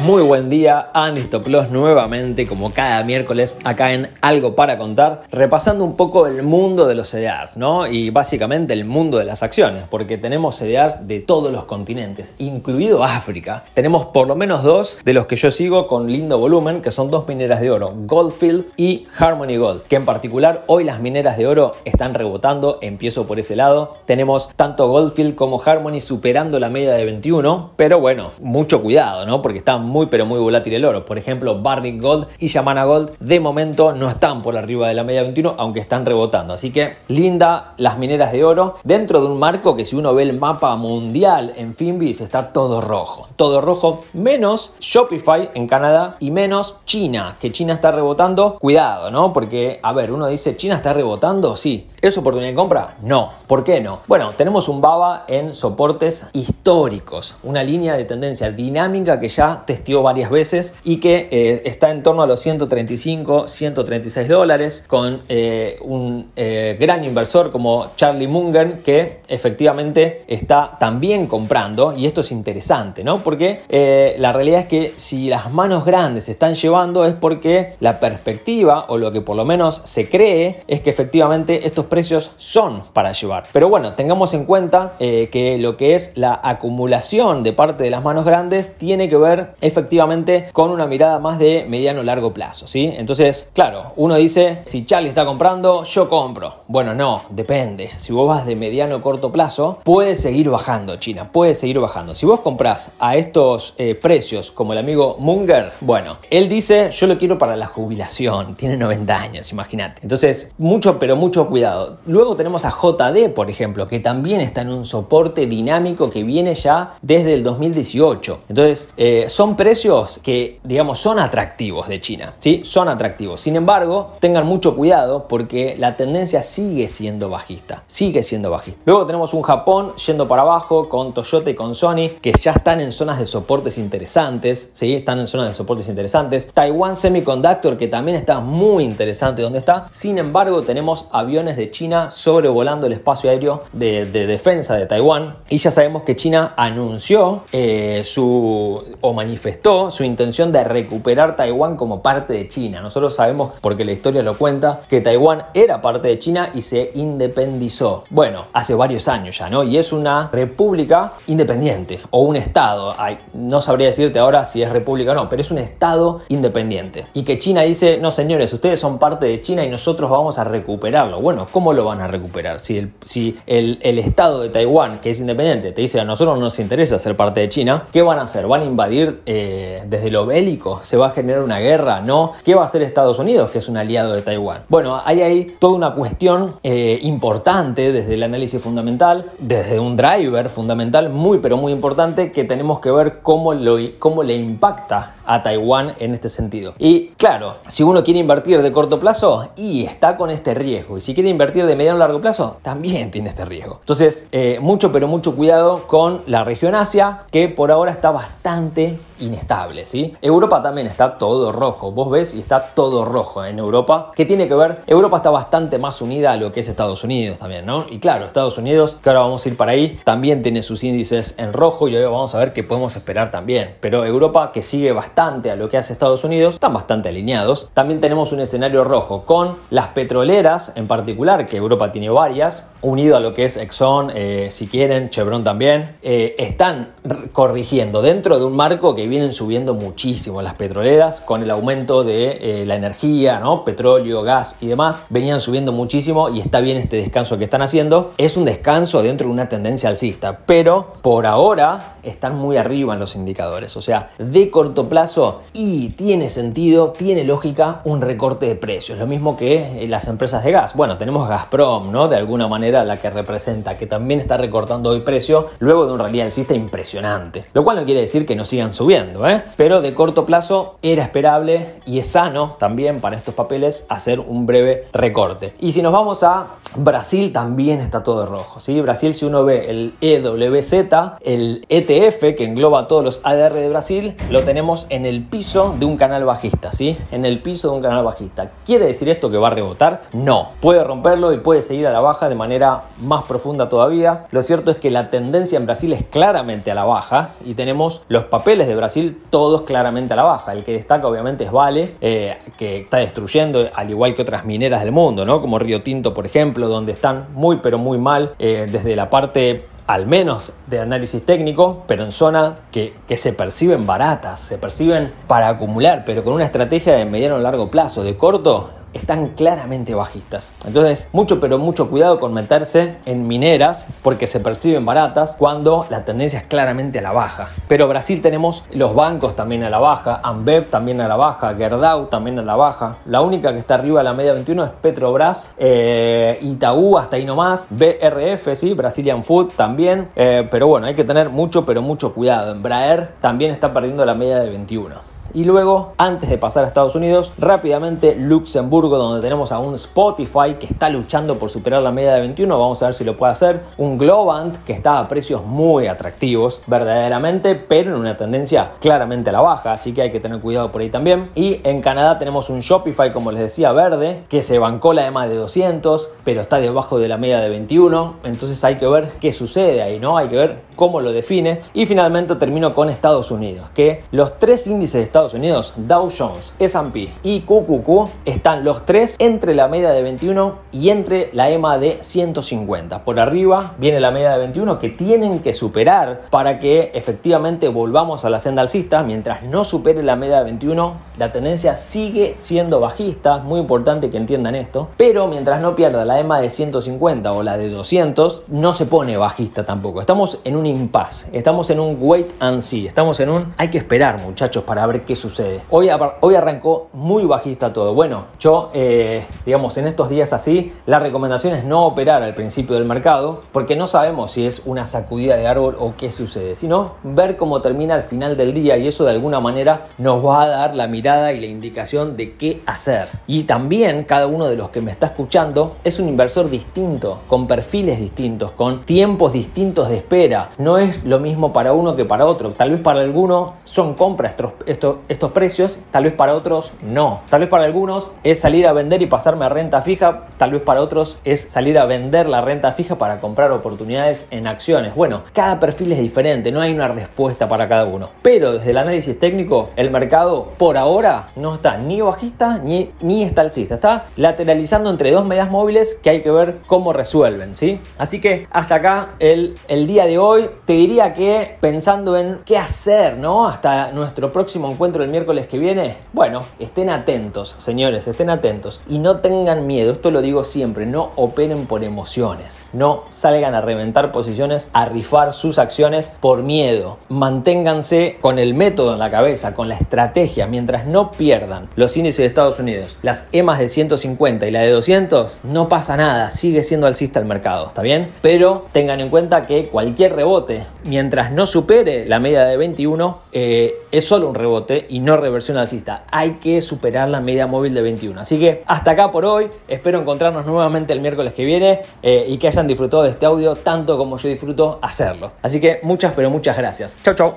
Muy buen día, Anistoplos nuevamente, como cada miércoles, acá en Algo para Contar, repasando un poco el mundo de los CDRs, ¿no? Y básicamente el mundo de las acciones, porque tenemos CDRs de todos los continentes, incluido África. Tenemos por lo menos dos de los que yo sigo con lindo volumen, que son dos mineras de oro, Goldfield y Harmony Gold, que en particular hoy las mineras de oro están rebotando, empiezo por ese lado. Tenemos tanto Goldfield como Harmony superando la media de 21, pero bueno, mucho cuidado, ¿no? Porque están muy pero muy volátil el oro. Por ejemplo, Barrick Gold y Yamana Gold de momento no están por arriba de la media 21, aunque están rebotando. Así que linda las mineras de oro dentro de un marco que si uno ve el mapa mundial en Finbis está todo rojo. Todo rojo, menos Shopify en Canadá y menos China, que China está rebotando. Cuidado, ¿no? Porque, a ver, uno dice, ¿China está rebotando? Sí. ¿Es oportunidad de compra? No. ¿Por qué no? Bueno, tenemos un BABA en soportes históricos, una línea de tendencia dinámica que ya te varias veces y que eh, está en torno a los 135, 136 dólares con eh, un eh, gran inversor como Charlie Munger que efectivamente está también comprando y esto es interesante, ¿no? Porque la realidad es que si las manos grandes se están llevando es porque la perspectiva o lo que por lo menos se cree es que efectivamente estos precios son para llevar. Pero bueno, tengamos en cuenta que lo que es la acumulación de parte de las manos grandes tiene que ver efectivamente con una mirada más de mediano largo plazo, ¿sí? Entonces, claro, uno dice, si Charlie está comprando, yo compro. Bueno, no, depende. Si vos vas de mediano o corto plazo, puede seguir bajando China, puede seguir bajando. Si vos comprás a estos eh, precios como el amigo Munger, bueno, él dice, yo lo quiero para la jubilación, tiene 90 años, imagínate. Entonces, mucho, pero mucho cuidado. Luego tenemos a JD, por ejemplo, que también está en un soporte dinámico que viene ya desde el 2018. Entonces, eh, son precios que, digamos, son atractivos de China, ¿sí? Son atractivos. Sin embargo, tengan mucho cuidado porque la tendencia sigue siendo bajista, sigue siendo bajista. Luego tenemos un Japón yendo para abajo con Toyota y con Sony que ya están en zonas de soportes interesantes, ¿sí? Están en zonas de soportes interesantes. Taiwan Semiconductor que también está muy interesante donde está. Sin embargo, tenemos aviones de China sobrevolando el espacio aéreo de, defensa de Taiwán y ya sabemos que China anunció eh, su o manifestó su intención de recuperar Taiwán como parte de China. Nosotros sabemos, porque la historia lo cuenta, que Taiwán era parte de China y se independizó. Bueno, hace varios años ya, ¿no? Y es una república independiente o un estado. no sabría decirte ahora si es república o no, pero es un estado independiente. Y que China dice, no señores, ustedes son parte de China y nosotros vamos a recuperarlo. Bueno, ¿cómo lo van a recuperar? Si el, estado de Taiwán, que es independiente, te dice a nosotros no nos interesa ser parte de China, ¿qué van a hacer? ¿Van a invadir eh, desde lo bélico? ¿Se va a generar una guerra? ¿No? ¿Qué va a hacer Estados Unidos, que es un aliado de Taiwán? Bueno, hay ahí toda una cuestión eh, importante desde el análisis fundamental, desde un driver fundamental muy pero muy importante que tenemos que ver cómo, lo, cómo le impacta a Taiwán en este sentido. Y claro, si uno quiere invertir de corto plazo y está con este riesgo, y si quiere invertir de mediano a largo plazo, también tiene este riesgo. Entonces, eh, mucho pero mucho cuidado con la región Asia, que por ahora está bastante inestable, ¿sí? Europa también está todo rojo, vos ves y está todo rojo en Europa. ¿Qué tiene que ver? Europa está bastante más unida a lo que es Estados Unidos también, ¿no? Y claro, Estados Unidos, que ahora vamos a ir para ahí, también tiene sus índices en rojo y hoy vamos a ver qué podemos esperar también. Pero Europa, que sigue bastante a lo que hace Estados Unidos, están bastante alineados. También tenemos un escenario rojo con las petroleras en particular, que Europa tiene varias, unido a lo que es Exxon, eh, si quieren, Chevron también, eh, están corrigiendo dentro de un marco que vienen subiendo muchísimo las petroleras con el aumento de eh, la energía, ¿no? petróleo, gas y demás, venían subiendo muchísimo y está bien este descanso que están haciendo. Es un descanso dentro de una tendencia alcista, pero por ahora están muy arriba en los indicadores, o sea, de corto plazo y tiene sentido, tiene lógica un recorte de precios, lo mismo que las empresas de gas. Bueno, tenemos Gazprom, ¿no? De alguna manera manera la que representa, que también está recortando hoy precio luego de un rally alcista impresionante. Lo cual no quiere decir que no sigan subiendo, ¿eh? pero de corto plazo era esperable y es sano también para estos papeles hacer un breve recorte. Y si nos vamos a Brasil, también está todo rojo. ¿sí? Brasil, si uno ve el EWZ, el ETF que engloba todos los ADR de Brasil, lo tenemos en el piso de un canal bajista. ¿sí? En el piso de un canal bajista. ¿Quiere decir esto que va a rebotar? No. Puede romperlo y puede seguir a la baja de manera más profunda todavía. Lo cierto es que la tendencia en Brasil es claramente a la baja y tenemos los papeles de Brasil todos claramente a la baja. El que destaca obviamente es Vale, eh, que está destruyendo al igual que otras mineras del mundo, ¿no? como Río Tinto por ejemplo, donde están muy pero muy mal eh, desde la parte al menos de análisis técnico, pero en zonas que, que, se perciben baratas, se perciben para acumular, pero con una estrategia de mediano a largo plazo, de corto, están claramente bajistas. Entonces, mucho pero mucho cuidado con meterse en mineras porque se perciben baratas cuando la tendencia es claramente a la baja. Pero Brasil tenemos los bancos también a la baja, Ambev también a la baja, Gerdau también a la baja. La única que está arriba de la media 21 es Petrobras, eh, Itaú hasta ahí nomás, BRF, sí, Brazilian Food también. Eh, pero bueno, hay que tener mucho pero mucho cuidado. Embraer también está perdiendo la media de 21. Y luego, antes de pasar a Estados Unidos, rápidamente Luxemburgo, donde tenemos a un Spotify que está luchando por superar la media de 21. Vamos a ver si lo puede hacer. Un Globant que está a precios muy atractivos, verdaderamente, pero en una tendencia claramente a la baja. Así que hay que tener cuidado por ahí también. Y en Canadá tenemos un Shopify, como les decía, verde, que se bancó la EMA de 200, pero está debajo de la media de 21. Entonces hay que ver qué sucede ahí, ¿no? Hay que ver cómo lo define. Y finalmente termino con Estados Unidos, que los tres índices de Estados Estados Unidos, Dow Jones, S&P y QQQ están los tres entre la media de 21 y entre la EMA de 150. Por arriba viene la media de 21 que tienen que superar para que efectivamente volvamos a la senda alcista. Mientras no supere la media de 21, la tendencia sigue siendo bajista. Muy importante que entiendan esto. Pero mientras no pierda la EMA de 150 o la de 200, no se pone bajista tampoco. Estamos en un impasse. Estamos en un wait and see. Estamos en un hay que esperar muchachos para ver qué sucede. Hoy, hoy arrancó muy bajista todo. Bueno, yo, eh, digamos, en estos días así, la recomendación es no operar al principio del mercado, porque no sabemos si es una sacudida de árbol o qué sucede, sino ver cómo termina al final del día y eso de alguna manera nos va a dar la mirada y la indicación de qué hacer. Y también cada uno de los que me está escuchando es un inversor distinto, con perfiles distintos, con tiempos distintos de espera. No es lo mismo para uno que para otro. Tal vez para alguno son compras estos, precios, tal vez para otros no. Tal vez para algunos es salir a vender y pasarme a renta fija, tal vez para otros es salir a vender la renta fija para comprar oportunidades en acciones. Bueno, cada perfil es diferente, no hay una respuesta para cada uno. Pero desde el análisis técnico, el mercado por ahora no está ni bajista ni, ni está alcista, está lateralizando entre dos medias móviles que hay que ver cómo resuelven, ¿sí? Así que hasta acá el, el día de hoy, te diría que pensando en qué hacer, ¿no? Hasta nuestro próximo encuentro el miércoles que viene? Bueno, estén atentos, señores, estén atentos y no tengan miedo, esto lo digo siempre, no operen por emociones, no salgan a reventar posiciones, a rifar sus acciones por miedo, manténganse con el método en la cabeza, con la estrategia, mientras no pierdan los índices de Estados Unidos, las EMAs de 150 y la de 200, no pasa nada, sigue siendo alcista el mercado, ¿está bien? Pero tengan en cuenta que cualquier rebote, mientras no supere la media de 21, eh, es solo un rebote y no reversión alcista. Hay que superar la media móvil de 21. Así que hasta acá por hoy. Espero encontrarnos nuevamente el miércoles que viene eh, y que hayan disfrutado de este audio tanto como yo disfruto hacerlo. Así que muchas, pero muchas gracias. Chau, chau.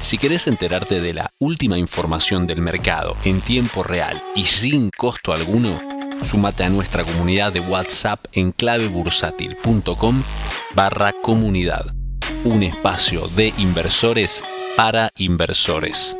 Si querés enterarte de la última información del mercado en tiempo real y sin costo alguno, sumate a nuestra comunidad de WhatsApp en clavebursátil.com barra comunidad. Un espacio de inversores para inversores.